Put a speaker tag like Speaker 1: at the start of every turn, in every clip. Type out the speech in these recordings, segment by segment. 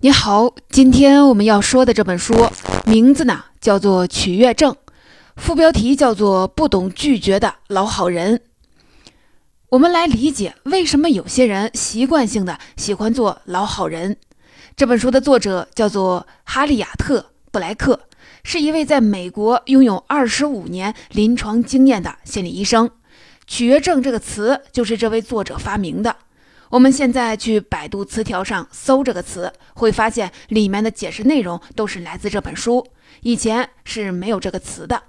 Speaker 1: 你好，今天我们要说的这本书名字呢叫做《取悦症》，副标题叫做《不懂拒绝的老好人》。我们来理解为什么有些人习惯性的喜欢做老好人。这本书的作者叫做哈利亚特·布莱克，是一位在美国拥有二十五年临床经验的心理医生。取悦症这个词就是这位作者发明的。我们现在去百度词条上搜这个词，会发现里面的解释内容都是来自这本书。以前是没有这个词的。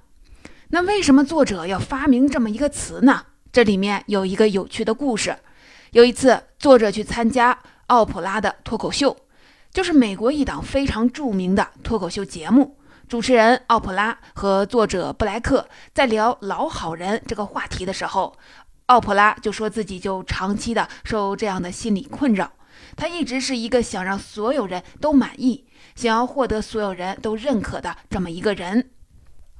Speaker 1: 那为什么作者要发明这么一个词呢？这里面有一个有趣的故事。有一次，作者去参加奥普拉的脱口秀，就是美国一档非常著名的脱口秀节目。主持人奥普拉和作者布莱克在聊“老好人”这个话题的时候。奥普拉就说自己就长期的受这样的心理困扰，他一直是一个想让所有人都满意，想要获得所有人都认可的这么一个人，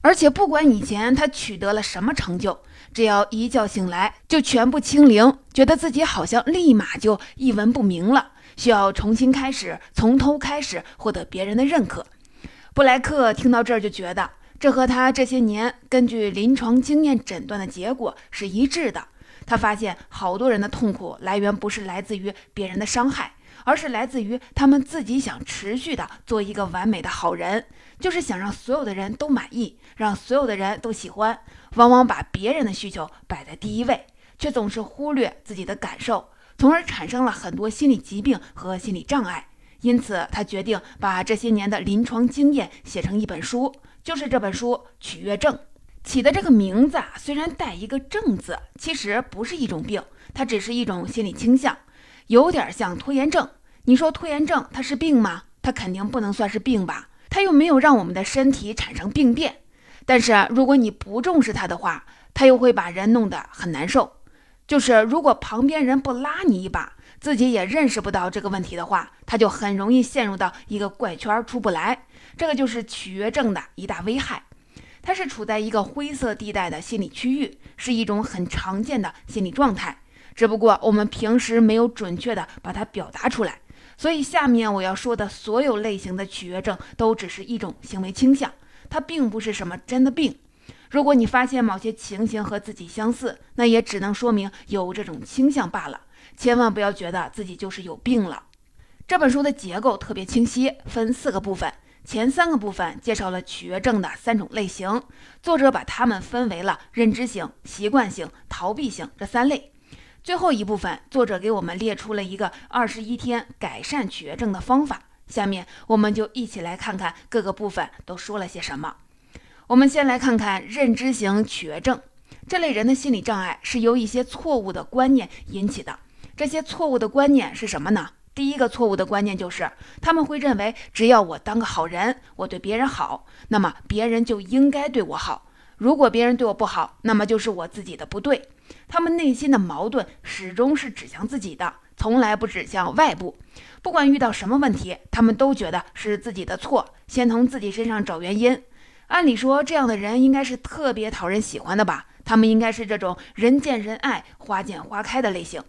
Speaker 1: 而且不管以前他取得了什么成就，只要一觉醒来就全部清零，觉得自己好像立马就一文不名了，需要重新开始，从头开始获得别人的认可。布莱克听到这儿就觉得，这和他这些年根据临床经验诊断的结果是一致的。他发现，好多人的痛苦来源不是来自于别人的伤害，而是来自于他们自己想持续的做一个完美的好人，就是想让所有的人都满意，让所有的人都喜欢。往往把别人的需求摆在第一位，却总是忽略自己的感受，从而产生了很多心理疾病和心理障碍。因此，他决定把这些年的临床经验写成一本书，就是这本书《取悦症》。起的这个名字啊，虽然带一个“症”字，其实不是一种病，它只是一种心理倾向，有点像拖延症。你说拖延症它是病吗？它肯定不能算是病吧？它又没有让我们的身体产生病变。但是如果你不重视它的话，它又会把人弄得很难受。就是如果旁边人不拉你一把，自己也认识不到这个问题的话，他就很容易陷入到一个怪圈出不来。这个就是取悦症的一大危害。它是处在一个灰色地带的心理区域，是一种很常见的心理状态，只不过我们平时没有准确的把它表达出来。所以下面我要说的所有类型的取悦症都只是一种行为倾向，它并不是什么真的病。如果你发现某些情形和自己相似，那也只能说明有这种倾向罢了。千万不要觉得自己就是有病了。这本书的结构特别清晰，分四个部分。前三个部分介绍了取悦症的三种类型，作者把它们分为了认知型、习惯性、逃避型这三类。最后一部分，作者给我们列出了一个二十一天改善取悦症的方法。下面我们就一起来看看各个部分都说了些什么。我们先来看看认知型取悦症，这类人的心理障碍是由一些错误的观念引起的。这些错误的观念是什么呢？第一个错误的观念就是，他们会认为只要我当个好人，我对别人好，那么别人就应该对我好。如果别人对我不好，那么就是我自己的不对。他们内心的矛盾始终是指向自己的，从来不指向外部。不管遇到什么问题，他们都觉得是自己的错，先从自己身上找原因。按理说，这样的人应该是特别讨人喜欢的吧？他们应该是这种人见人爱、花见花开的类型。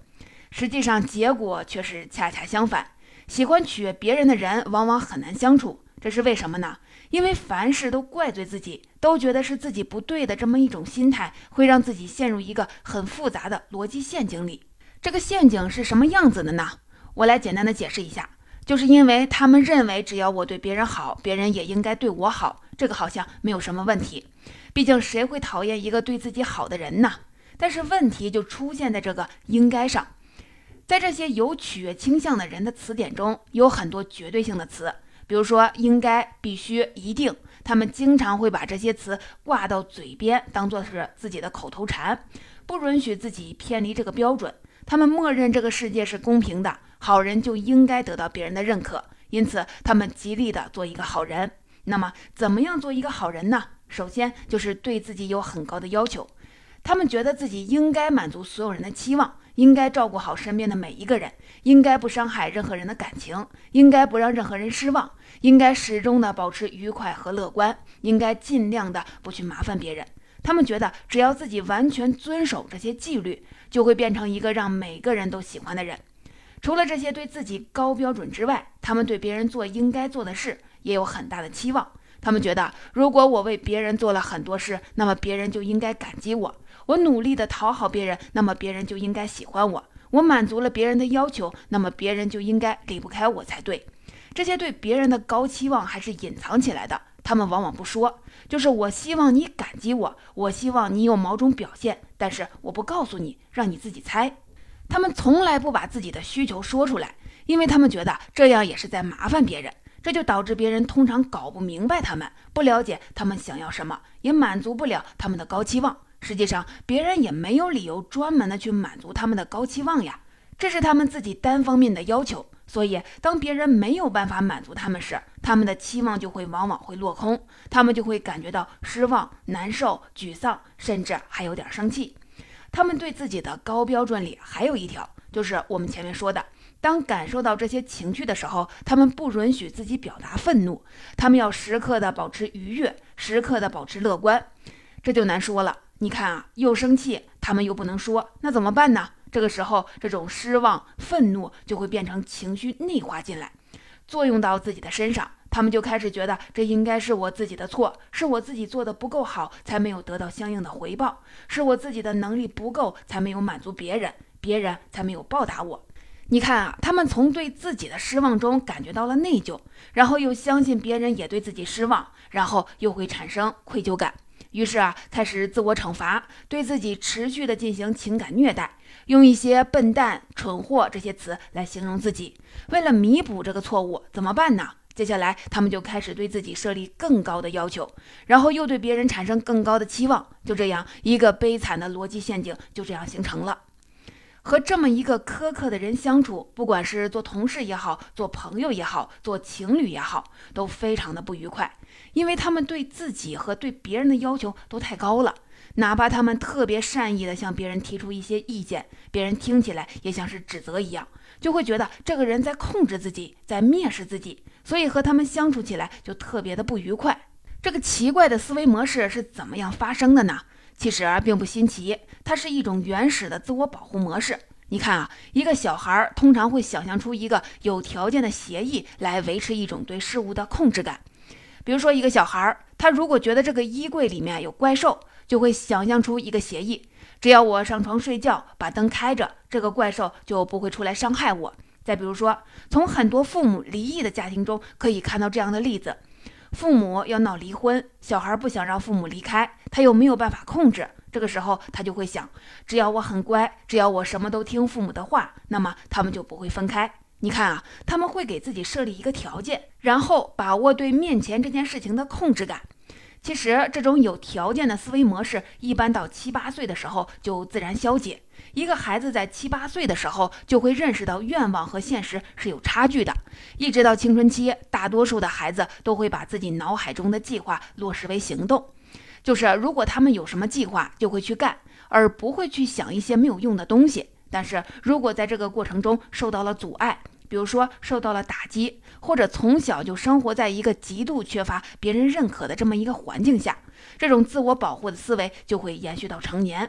Speaker 1: 实际上，结果却是恰恰相反。喜欢取悦别人的人，往往很难相处。这是为什么呢？因为凡事都怪罪自己，都觉得是自己不对的这么一种心态，会让自己陷入一个很复杂的逻辑陷阱里。这个陷阱是什么样子的呢？我来简单的解释一下，就是因为他们认为，只要我对别人好，别人也应该对我好。这个好像没有什么问题，毕竟谁会讨厌一个对自己好的人呢？但是问题就出现在这个“应该”上。在这些有取悦倾向的人的词典中，有很多绝对性的词，比如说应该、必须、一定，他们经常会把这些词挂到嘴边，当做是自己的口头禅，不允许自己偏离这个标准。他们默认这个世界是公平的，好人就应该得到别人的认可，因此他们极力的做一个好人。那么，怎么样做一个好人呢？首先就是对自己有很高的要求，他们觉得自己应该满足所有人的期望。应该照顾好身边的每一个人，应该不伤害任何人的感情，应该不让任何人失望，应该始终的保持愉快和乐观，应该尽量的不去麻烦别人。他们觉得，只要自己完全遵守这些纪律，就会变成一个让每个人都喜欢的人。除了这些对自己高标准之外，他们对别人做应该做的事也有很大的期望。他们觉得，如果我为别人做了很多事，那么别人就应该感激我；我努力的讨好别人，那么别人就应该喜欢我；我满足了别人的要求，那么别人就应该离不开我才对。这些对别人的高期望还是隐藏起来的，他们往往不说，就是我希望你感激我，我希望你有某种表现，但是我不告诉你，让你自己猜。他们从来不把自己的需求说出来，因为他们觉得这样也是在麻烦别人。这就导致别人通常搞不明白他们，不了解他们想要什么，也满足不了他们的高期望。实际上，别人也没有理由专门的去满足他们的高期望呀，这是他们自己单方面的要求。所以，当别人没有办法满足他们时，他们的期望就会往往会落空，他们就会感觉到失望、难受、沮丧，甚至还有点生气。他们对自己的高标准里还有一条，就是我们前面说的。当感受到这些情绪的时候，他们不允许自己表达愤怒，他们要时刻的保持愉悦，时刻的保持乐观，这就难说了。你看啊，又生气，他们又不能说，那怎么办呢？这个时候，这种失望、愤怒就会变成情绪内化进来，作用到自己的身上，他们就开始觉得这应该是我自己的错，是我自己做的不够好，才没有得到相应的回报，是我自己的能力不够，才没有满足别人，别人才没有报答我。你看啊，他们从对自己的失望中感觉到了内疚，然后又相信别人也对自己失望，然后又会产生愧疚感，于是啊，开始自我惩罚，对自己持续的进行情感虐待，用一些笨蛋、蠢货这些词来形容自己。为了弥补这个错误，怎么办呢？接下来他们就开始对自己设立更高的要求，然后又对别人产生更高的期望，就这样一个悲惨的逻辑陷阱就这样形成了。和这么一个苛刻的人相处，不管是做同事也好，做朋友也好，做情侣也好，都非常的不愉快，因为他们对自己和对别人的要求都太高了。哪怕他们特别善意的向别人提出一些意见，别人听起来也像是指责一样，就会觉得这个人在控制自己，在蔑视自己，所以和他们相处起来就特别的不愉快。这个奇怪的思维模式是怎么样发生的呢？其实并不新奇，它是一种原始的自我保护模式。你看啊，一个小孩通常会想象出一个有条件的协议来维持一种对事物的控制感。比如说，一个小孩他如果觉得这个衣柜里面有怪兽，就会想象出一个协议：只要我上床睡觉，把灯开着，这个怪兽就不会出来伤害我。再比如说，从很多父母离异的家庭中可以看到这样的例子。父母要闹离婚，小孩不想让父母离开，他又没有办法控制。这个时候，他就会想：只要我很乖，只要我什么都听父母的话，那么他们就不会分开。你看啊，他们会给自己设立一个条件，然后把握对面前这件事情的控制感。其实，这种有条件的思维模式，一般到七八岁的时候就自然消解。一个孩子在七八岁的时候，就会认识到愿望和现实是有差距的。一直到青春期，大多数的孩子都会把自己脑海中的计划落实为行动，就是如果他们有什么计划，就会去干，而不会去想一些没有用的东西。但是如果在这个过程中受到了阻碍，比如说受到了打击，或者从小就生活在一个极度缺乏别人认可的这么一个环境下，这种自我保护的思维就会延续到成年。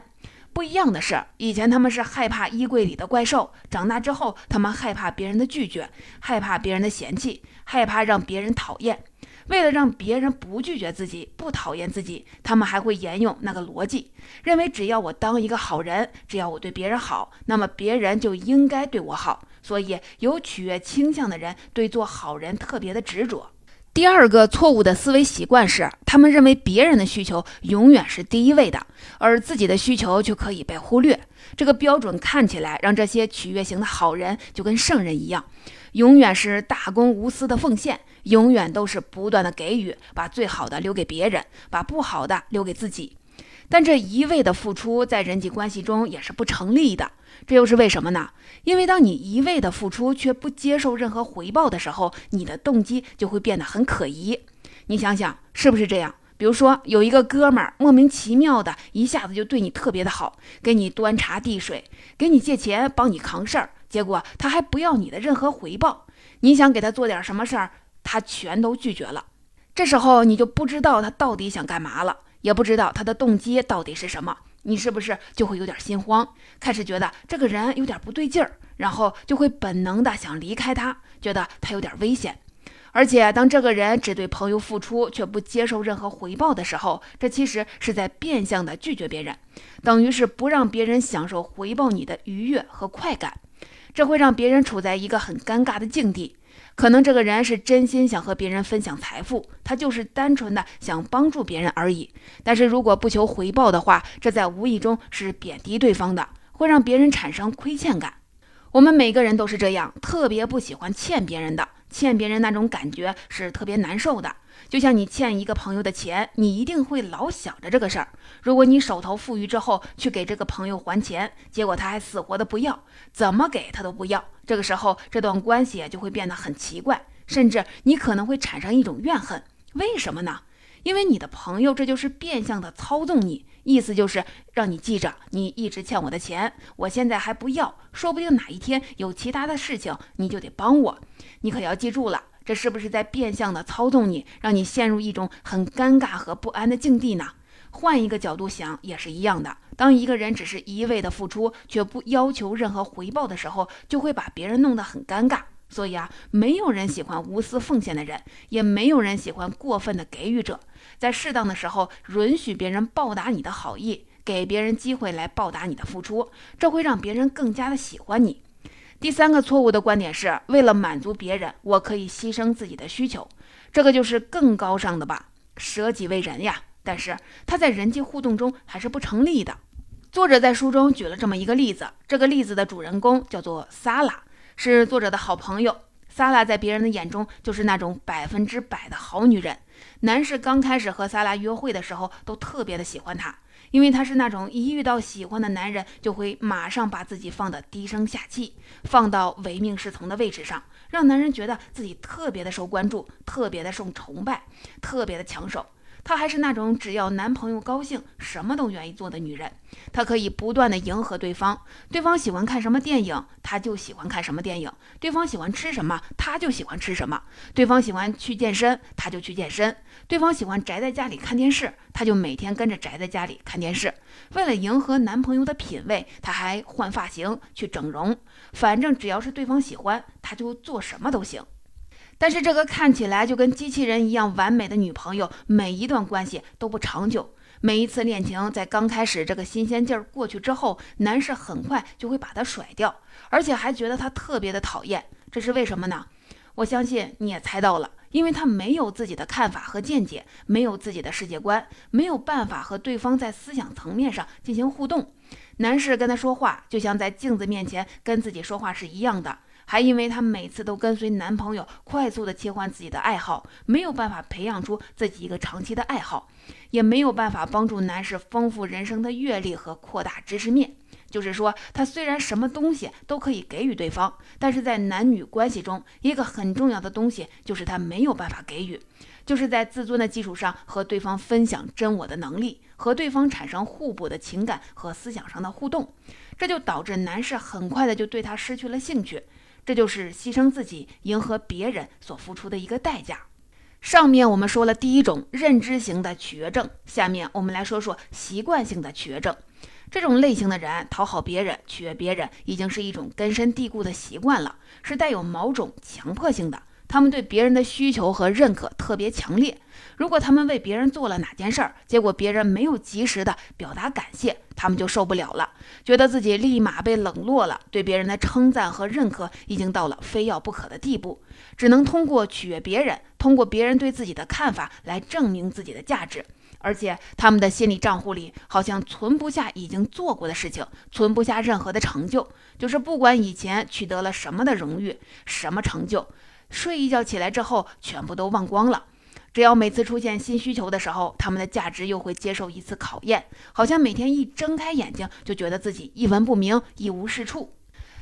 Speaker 1: 不一样的是，以前他们是害怕衣柜里的怪兽，长大之后他们害怕别人的拒绝，害怕别人的嫌弃，害怕让别人讨厌。为了让别人不拒绝自己、不讨厌自己，他们还会沿用那个逻辑，认为只要我当一个好人，只要我对别人好，那么别人就应该对我好。所以，有取悦倾向的人对做好人特别的执着。第二个错误的思维习惯是，他们认为别人的需求永远是第一位的，而自己的需求就可以被忽略。这个标准看起来让这些取悦型的好人就跟圣人一样，永远是大公无私的奉献。永远都是不断的给予，把最好的留给别人，把不好的留给自己。但这一味的付出在人际关系中也是不成立的。这又是为什么呢？因为当你一味的付出却不接受任何回报的时候，你的动机就会变得很可疑。你想想是不是这样？比如说有一个哥们儿莫名其妙的一下子就对你特别的好，给你端茶递水，给你借钱，帮你扛事儿，结果他还不要你的任何回报。你想给他做点什么事儿？他全都拒绝了，这时候你就不知道他到底想干嘛了，也不知道他的动机到底是什么。你是不是就会有点心慌，开始觉得这个人有点不对劲儿，然后就会本能的想离开他，觉得他有点危险。而且，当这个人只对朋友付出，却不接受任何回报的时候，这其实是在变相的拒绝别人，等于是不让别人享受回报你的愉悦和快感。这会让别人处在一个很尴尬的境地。可能这个人是真心想和别人分享财富，他就是单纯的想帮助别人而已。但是如果不求回报的话，这在无意中是贬低对方的，会让别人产生亏欠感。我们每个人都是这样，特别不喜欢欠别人的。欠别人那种感觉是特别难受的，就像你欠一个朋友的钱，你一定会老想着这个事儿。如果你手头富裕之后去给这个朋友还钱，结果他还死活的不要，怎么给他都不要，这个时候这段关系就会变得很奇怪，甚至你可能会产生一种怨恨。为什么呢？因为你的朋友这就是变相的操纵你。意思就是让你记着，你一直欠我的钱，我现在还不要，说不定哪一天有其他的事情，你就得帮我。你可要记住了，这是不是在变相的操纵你，让你陷入一种很尴尬和不安的境地呢？换一个角度想，也是一样的。当一个人只是一味的付出，却不要求任何回报的时候，就会把别人弄得很尴尬。所以啊，没有人喜欢无私奉献的人，也没有人喜欢过分的给予者。在适当的时候，允许别人报答你的好意，给别人机会来报答你的付出，这会让别人更加的喜欢你。第三个错误的观点是，为了满足别人，我可以牺牲自己的需求，这个就是更高尚的吧，舍己为人呀。但是他在人际互动中还是不成立的。作者在书中举了这么一个例子，这个例子的主人公叫做萨拉。是作者的好朋友萨拉，在别人的眼中就是那种百分之百的好女人。男士刚开始和萨拉约会的时候，都特别的喜欢她，因为她是那种一遇到喜欢的男人，就会马上把自己放得低声下气，放到唯命是从的位置上，让男人觉得自己特别的受关注，特别的受崇拜，特别的抢手。她还是那种只要男朋友高兴，什么都愿意做的女人。她可以不断的迎合对方，对方喜欢看什么电影，她就喜欢看什么电影；对方喜欢吃什么，她就喜欢吃什么；对方喜欢去健身，她就去健身；对方喜欢宅在家里看电视，她就每天跟着宅在家里看电视。为了迎合男朋友的品味，她还换发型、去整容，反正只要是对方喜欢，她就做什么都行。但是这个看起来就跟机器人一样完美的女朋友，每一段关系都不长久。每一次恋情在刚开始这个新鲜劲儿过去之后，男士很快就会把她甩掉，而且还觉得她特别的讨厌。这是为什么呢？我相信你也猜到了，因为他没有自己的看法和见解，没有自己的世界观，没有办法和对方在思想层面上进行互动。男士跟他说话，就像在镜子面前跟自己说话是一样的。还因为她每次都跟随男朋友快速的切换自己的爱好，没有办法培养出自己一个长期的爱好，也没有办法帮助男士丰富人生的阅历和扩大知识面。就是说，他虽然什么东西都可以给予对方，但是在男女关系中，一个很重要的东西就是他没有办法给予，就是在自尊的基础上和对方分享真我的能力，和对方产生互补的情感和思想上的互动，这就导致男士很快的就对他失去了兴趣。这就是牺牲自己迎合别人所付出的一个代价。上面我们说了第一种认知型的取悦症，下面我们来说说习惯性的取悦症。这种类型的人讨好别人、取悦别人，已经是一种根深蒂固的习惯了，是带有某种强迫性的。他们对别人的需求和认可特别强烈。如果他们为别人做了哪件事儿，结果别人没有及时的表达感谢，他们就受不了了，觉得自己立马被冷落了。对别人的称赞和认可已经到了非要不可的地步，只能通过取悦别人，通过别人对自己的看法来证明自己的价值。而且他们的心理账户里好像存不下已经做过的事情，存不下任何的成就，就是不管以前取得了什么的荣誉、什么成就。睡一觉起来之后，全部都忘光了。只要每次出现新需求的时候，他们的价值又会接受一次考验，好像每天一睁开眼睛就觉得自己一文不名、一无是处。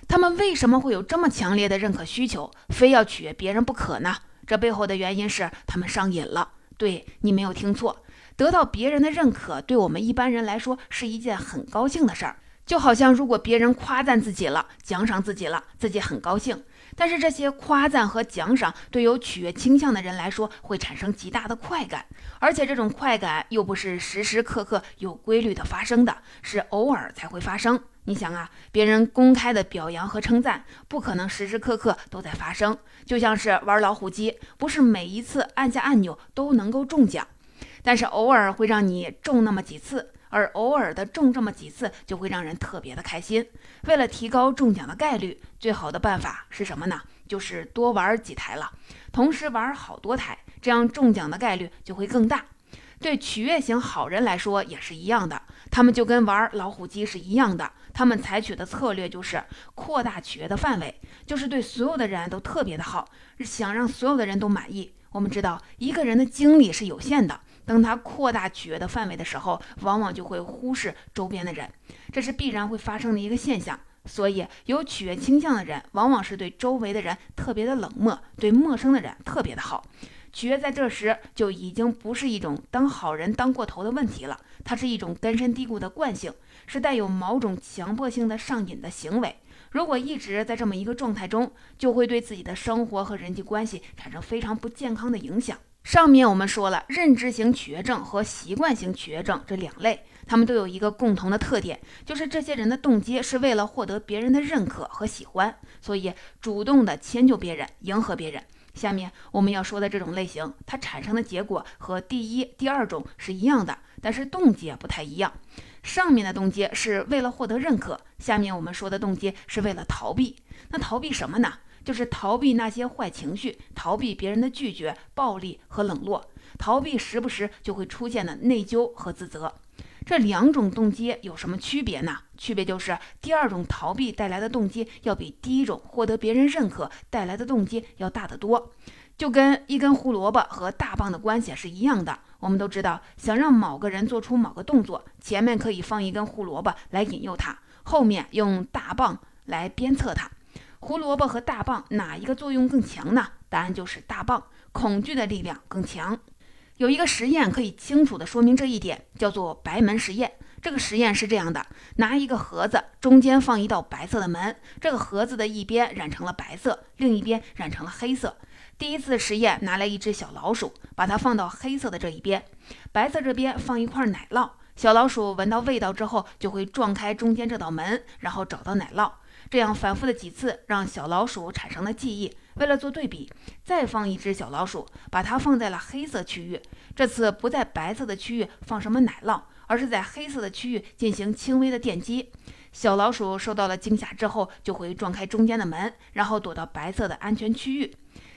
Speaker 1: 他们为什么会有这么强烈的认可需求，非要取悦别人不可呢？这背后的原因是他们上瘾了。对你没有听错，得到别人的认可，对我们一般人来说是一件很高兴的事儿。就好像如果别人夸赞自己了，奖赏自己了，自己很高兴。但是这些夸赞和奖赏对有取悦倾向的人来说会产生极大的快感，而且这种快感又不是时时刻刻有规律的发生的，是偶尔才会发生。你想啊，别人公开的表扬和称赞不可能时时刻刻都在发生，就像是玩老虎机，不是每一次按下按钮都能够中奖，但是偶尔会让你中那么几次。而偶尔的中这么几次，就会让人特别的开心。为了提高中奖的概率，最好的办法是什么呢？就是多玩几台了，同时玩好多台，这样中奖的概率就会更大。对取悦型好人来说也是一样的，他们就跟玩老虎机是一样的，他们采取的策略就是扩大取悦的范围，就是对所有的人都特别的好，想让所有的人都满意。我们知道，一个人的精力是有限的。当他扩大取悦的范围的时候，往往就会忽视周边的人，这是必然会发生的一个现象。所以，有取悦倾向的人，往往是对周围的人特别的冷漠，对陌生的人特别的好。取悦在这时就已经不是一种当好人当过头的问题了，它是一种根深蒂固的惯性，是带有某种强迫性的上瘾的行为。如果一直在这么一个状态中，就会对自己的生活和人际关系产生非常不健康的影响。上面我们说了，认知型取悦症和习惯型取悦症这两类，他们都有一个共同的特点，就是这些人的动机是为了获得别人的认可和喜欢，所以主动的迁就别人，迎合别人。下面我们要说的这种类型，它产生的结果和第一、第二种是一样的，但是动机不太一样。上面的动机是为了获得认可，下面我们说的动机是为了逃避。那逃避什么呢？就是逃避那些坏情绪，逃避别人的拒绝、暴力和冷落，逃避时不时就会出现的内疚和自责。这两种动机有什么区别呢？区别就是第二种逃避带来的动机要比第一种获得别人认可带来的动机要大得多。就跟一根胡萝卜和大棒的关系是一样的。我们都知道，想让某个人做出某个动作，前面可以放一根胡萝卜来引诱他，后面用大棒来鞭策他。胡萝卜和大棒哪一个作用更强呢？答案就是大棒，恐惧的力量更强。有一个实验可以清楚地说明这一点，叫做白门实验。这个实验是这样的：拿一个盒子，中间放一道白色的门，这个盒子的一边染成了白色，另一边染成了黑色。第一次实验拿来一只小老鼠，把它放到黑色的这一边，白色这边放一块奶酪。小老鼠闻到味道之后，就会撞开中间这道门，然后找到奶酪。这样反复的几次，让小老鼠产生了记忆。为了做对比，再放一只小老鼠，把它放在了黑色区域。这次不在白色的区域放什么奶酪，而是在黑色的区域进行轻微的电击。小老鼠受到了惊吓之后，就会撞开中间的门，然后躲到白色的安全区域。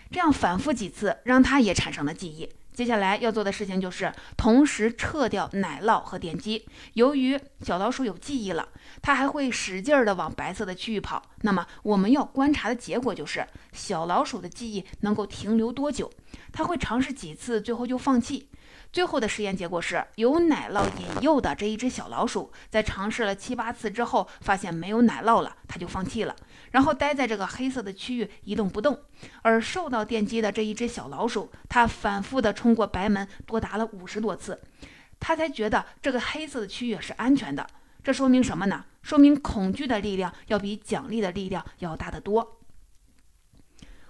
Speaker 1: 这样反复几次，让它也产生了记忆。接下来要做的事情就是同时撤掉奶酪和点击。由于小老鼠有记忆了，它还会使劲儿的往白色的区域跑。那么我们要观察的结果就是小老鼠的记忆能够停留多久？它会尝试几次，最后就放弃。最后的实验结果是，有奶酪引诱的这一只小老鼠，在尝试了七八次之后，发现没有奶酪了，它就放弃了，然后待在这个黑色的区域一动不动。而受到电击的这一只小老鼠，它反复的冲过白门，多达了五十多次，它才觉得这个黑色的区域是安全的。这说明什么呢？说明恐惧的力量要比奖励的力量要大得多。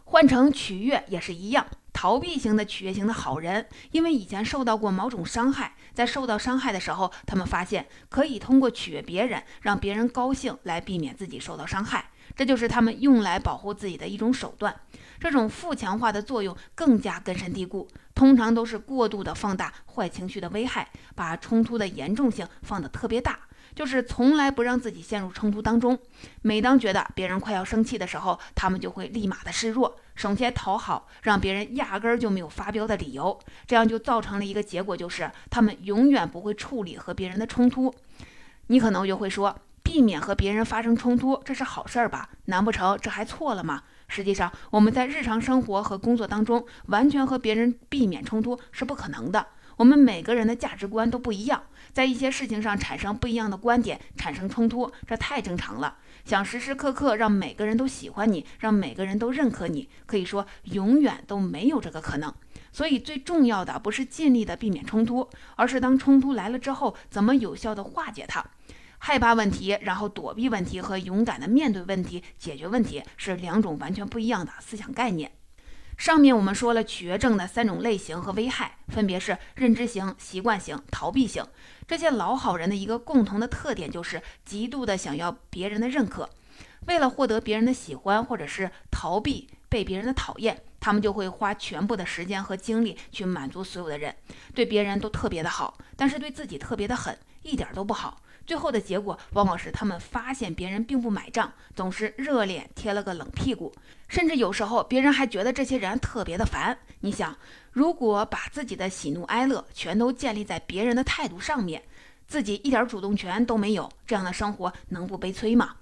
Speaker 1: 换成取悦也是一样。逃避型的取悦型的好人，因为以前受到过某种伤害，在受到伤害的时候，他们发现可以通过取悦别人，让别人高兴来避免自己受到伤害，这就是他们用来保护自己的一种手段。这种负强化的作用更加根深蒂固，通常都是过度的放大坏情绪的危害，把冲突的严重性放得特别大。就是从来不让自己陷入冲突当中。每当觉得别人快要生气的时候，他们就会立马的示弱，省些讨好，让别人压根儿就没有发飙的理由。这样就造成了一个结果，就是他们永远不会处理和别人的冲突。你可能就会说，避免和别人发生冲突，这是好事儿吧？难不成这还错了吗？实际上，我们在日常生活和工作当中，完全和别人避免冲突是不可能的。我们每个人的价值观都不一样，在一些事情上产生不一样的观点，产生冲突，这太正常了。想时时刻刻让每个人都喜欢你，让每个人都认可你，可以说永远都没有这个可能。所以最重要的不是尽力的避免冲突，而是当冲突来了之后，怎么有效的化解它。害怕问题，然后躲避问题和勇敢的面对问题、解决问题是两种完全不一样的思想概念。上面我们说了取悦症的三种类型和危害，分别是认知型、习惯型、逃避型。这些老好人的一个共同的特点就是极度的想要别人的认可，为了获得别人的喜欢，或者是逃避被别人的讨厌，他们就会花全部的时间和精力去满足所有的人，对别人都特别的好，但是对自己特别的狠，一点都不好。最后的结果往往是他们发现别人并不买账，总是热脸贴了个冷屁股，甚至有时候别人还觉得这些人特别的烦。你想，如果把自己的喜怒哀乐全都建立在别人的态度上面，自己一点主动权都没有，这样的生活能不悲催吗？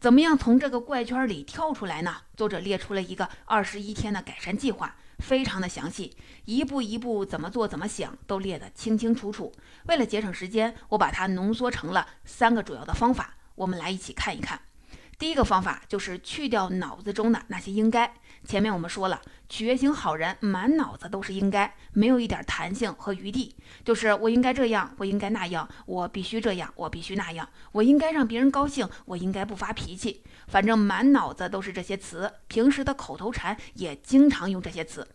Speaker 1: 怎么样从这个怪圈里跳出来呢？作者列出了一个二十一天的改善计划。非常的详细，一步一步怎么做怎么想都列得清清楚楚。为了节省时间，我把它浓缩成了三个主要的方法，我们来一起看一看。第一个方法就是去掉脑子中的那些应该。前面我们说了，取悦型好人满脑子都是应该，没有一点弹性和余地，就是我应该这样，我应该那样，我必须这样，我必须那样，我应该让别人高兴，我应该不发脾气，反正满脑子都是这些词。平时的口头禅也经常用这些词。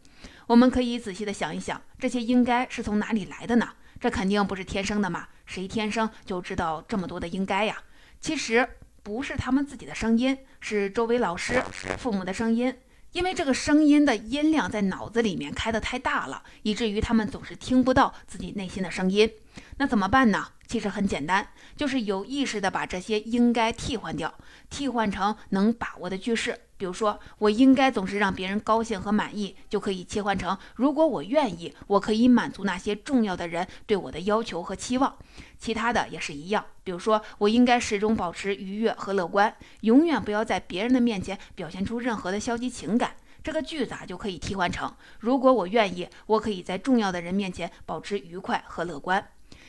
Speaker 1: 我们可以仔细的想一想，这些应该是从哪里来的呢？这肯定不是天生的嘛，谁天生就知道这么多的应该呀？其实。不是他们自己的声音，是周围老师、父母的声音。因为这个声音的音量在脑子里面开得太大了，以至于他们总是听不到自己内心的声音。那怎么办呢？其实很简单，就是有意识的把这些应该替换掉，替换成能把握的句式。比如说，我应该总是让别人高兴和满意，就可以切换成如果我愿意，我可以满足那些重要的人对我的要求和期望。其他的也是一样，比如说，我应该始终保持愉悦和乐观，永远不要在别人的面前表现出任何的消极情感。这个句子啊就可以替换成：如果我愿意，我可以在重要的人面前保持愉快和乐观。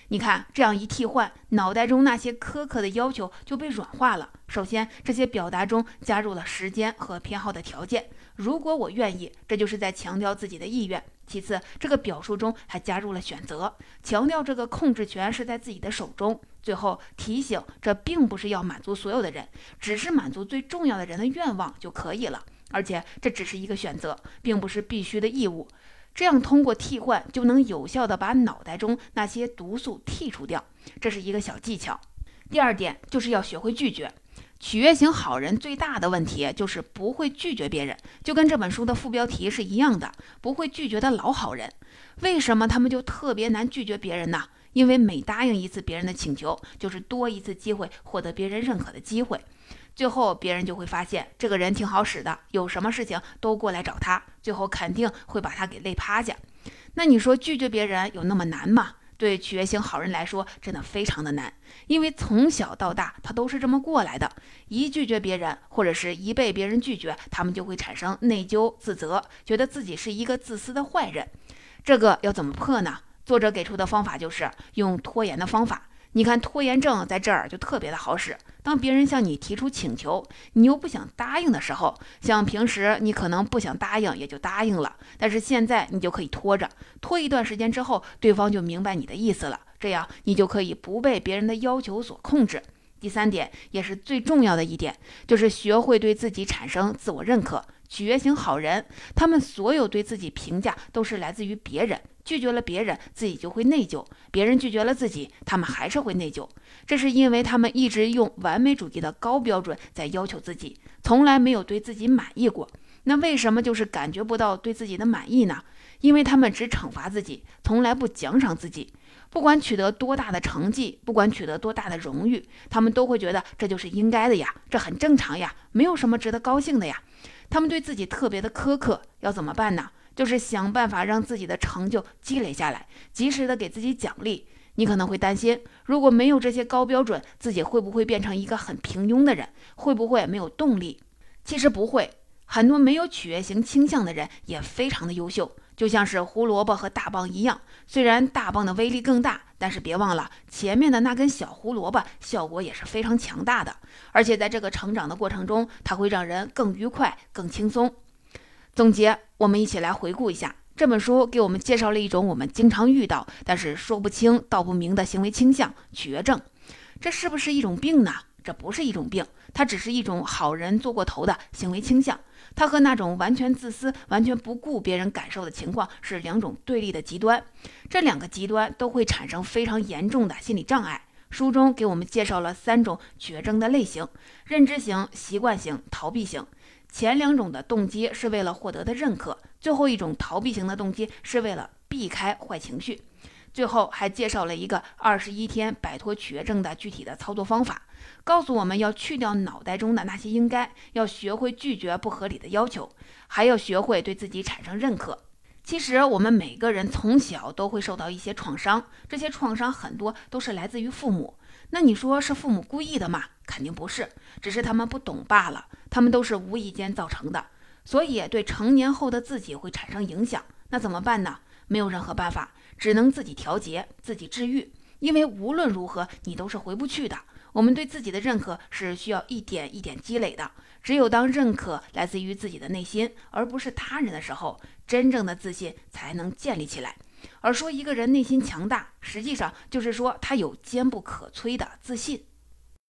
Speaker 1: 你看，这样一替换，脑袋中那些苛刻的要求就被软化了。首先，这些表达中加入了时间和偏好的条件。如果我愿意，这就是在强调自己的意愿。其次，这个表述中还加入了选择，强调这个控制权是在自己的手中。最后提醒，这并不是要满足所有的人，只是满足最重要的人的愿望就可以了。而且，这只是一个选择，并不是必须的义务。这样通过替换就能有效的把脑袋中那些毒素剔除掉，这是一个小技巧。第二点就是要学会拒绝。取悦型好人最大的问题就是不会拒绝别人，就跟这本书的副标题是一样的，不会拒绝的老好人。为什么他们就特别难拒绝别人呢？因为每答应一次别人的请求，就是多一次机会获得别人认可的机会。最后，别人就会发现这个人挺好使的，有什么事情都过来找他，最后肯定会把他给累趴下。那你说拒绝别人有那么难吗？对取悦型好人来说，真的非常的难，因为从小到大他都是这么过来的。一拒绝别人，或者是一被别人拒绝，他们就会产生内疚、自责，觉得自己是一个自私的坏人。这个要怎么破呢？作者给出的方法就是用拖延的方法。你看，拖延症在这儿就特别的好使。当别人向你提出请求，你又不想答应的时候，像平时你可能不想答应也就答应了，但是现在你就可以拖着，拖一段时间之后，对方就明白你的意思了，这样你就可以不被别人的要求所控制。第三点，也是最重要的一点，就是学会对自己产生自我认可。觉醒好人，他们所有对自己评价都是来自于别人。拒绝了别人，自己就会内疚；别人拒绝了自己，他们还是会内疚。这是因为他们一直用完美主义的高标准在要求自己，从来没有对自己满意过。那为什么就是感觉不到对自己的满意呢？因为他们只惩罚自己，从来不奖赏自己。不管取得多大的成绩，不管取得多大的荣誉，他们都会觉得这就是应该的呀，这很正常呀，没有什么值得高兴的呀。他们对自己特别的苛刻，要怎么办呢？就是想办法让自己的成就积累下来，及时的给自己奖励。你可能会担心，如果没有这些高标准，自己会不会变成一个很平庸的人？会不会没有动力？其实不会，很多没有取悦型倾向的人也非常的优秀，就像是胡萝卜和大棒一样。虽然大棒的威力更大，但是别忘了前面的那根小胡萝卜效果也是非常强大的。而且在这个成长的过程中，它会让人更愉快、更轻松。总结，我们一起来回顾一下这本书，给我们介绍了一种我们经常遇到但是说不清道不明的行为倾向——取悦症。这是不是一种病呢？这不是一种病，它只是一种好人做过头的行为倾向。它和那种完全自私、完全不顾别人感受的情况是两种对立的极端。这两个极端都会产生非常严重的心理障碍。书中给我们介绍了三种绝症的类型：认知型、习惯型、逃避型。前两种的动机是为了获得的认可，最后一种逃避型的动机是为了避开坏情绪。最后还介绍了一个二十一天摆脱绝症的具体的操作方法，告诉我们要去掉脑袋中的那些应该，要学会拒绝不合理的要求，还要学会对自己产生认可。其实我们每个人从小都会受到一些创伤，这些创伤很多都是来自于父母。那你说是父母故意的吗？肯定不是，只是他们不懂罢了。他们都是无意间造成的，所以对成年后的自己会产生影响。那怎么办呢？没有任何办法。只能自己调节、自己治愈，因为无论如何你都是回不去的。我们对自己的认可是需要一点一点积累的。只有当认可来自于自己的内心，而不是他人的时候，真正的自信才能建立起来。而说一个人内心强大，实际上就是说他有坚不可摧的自信。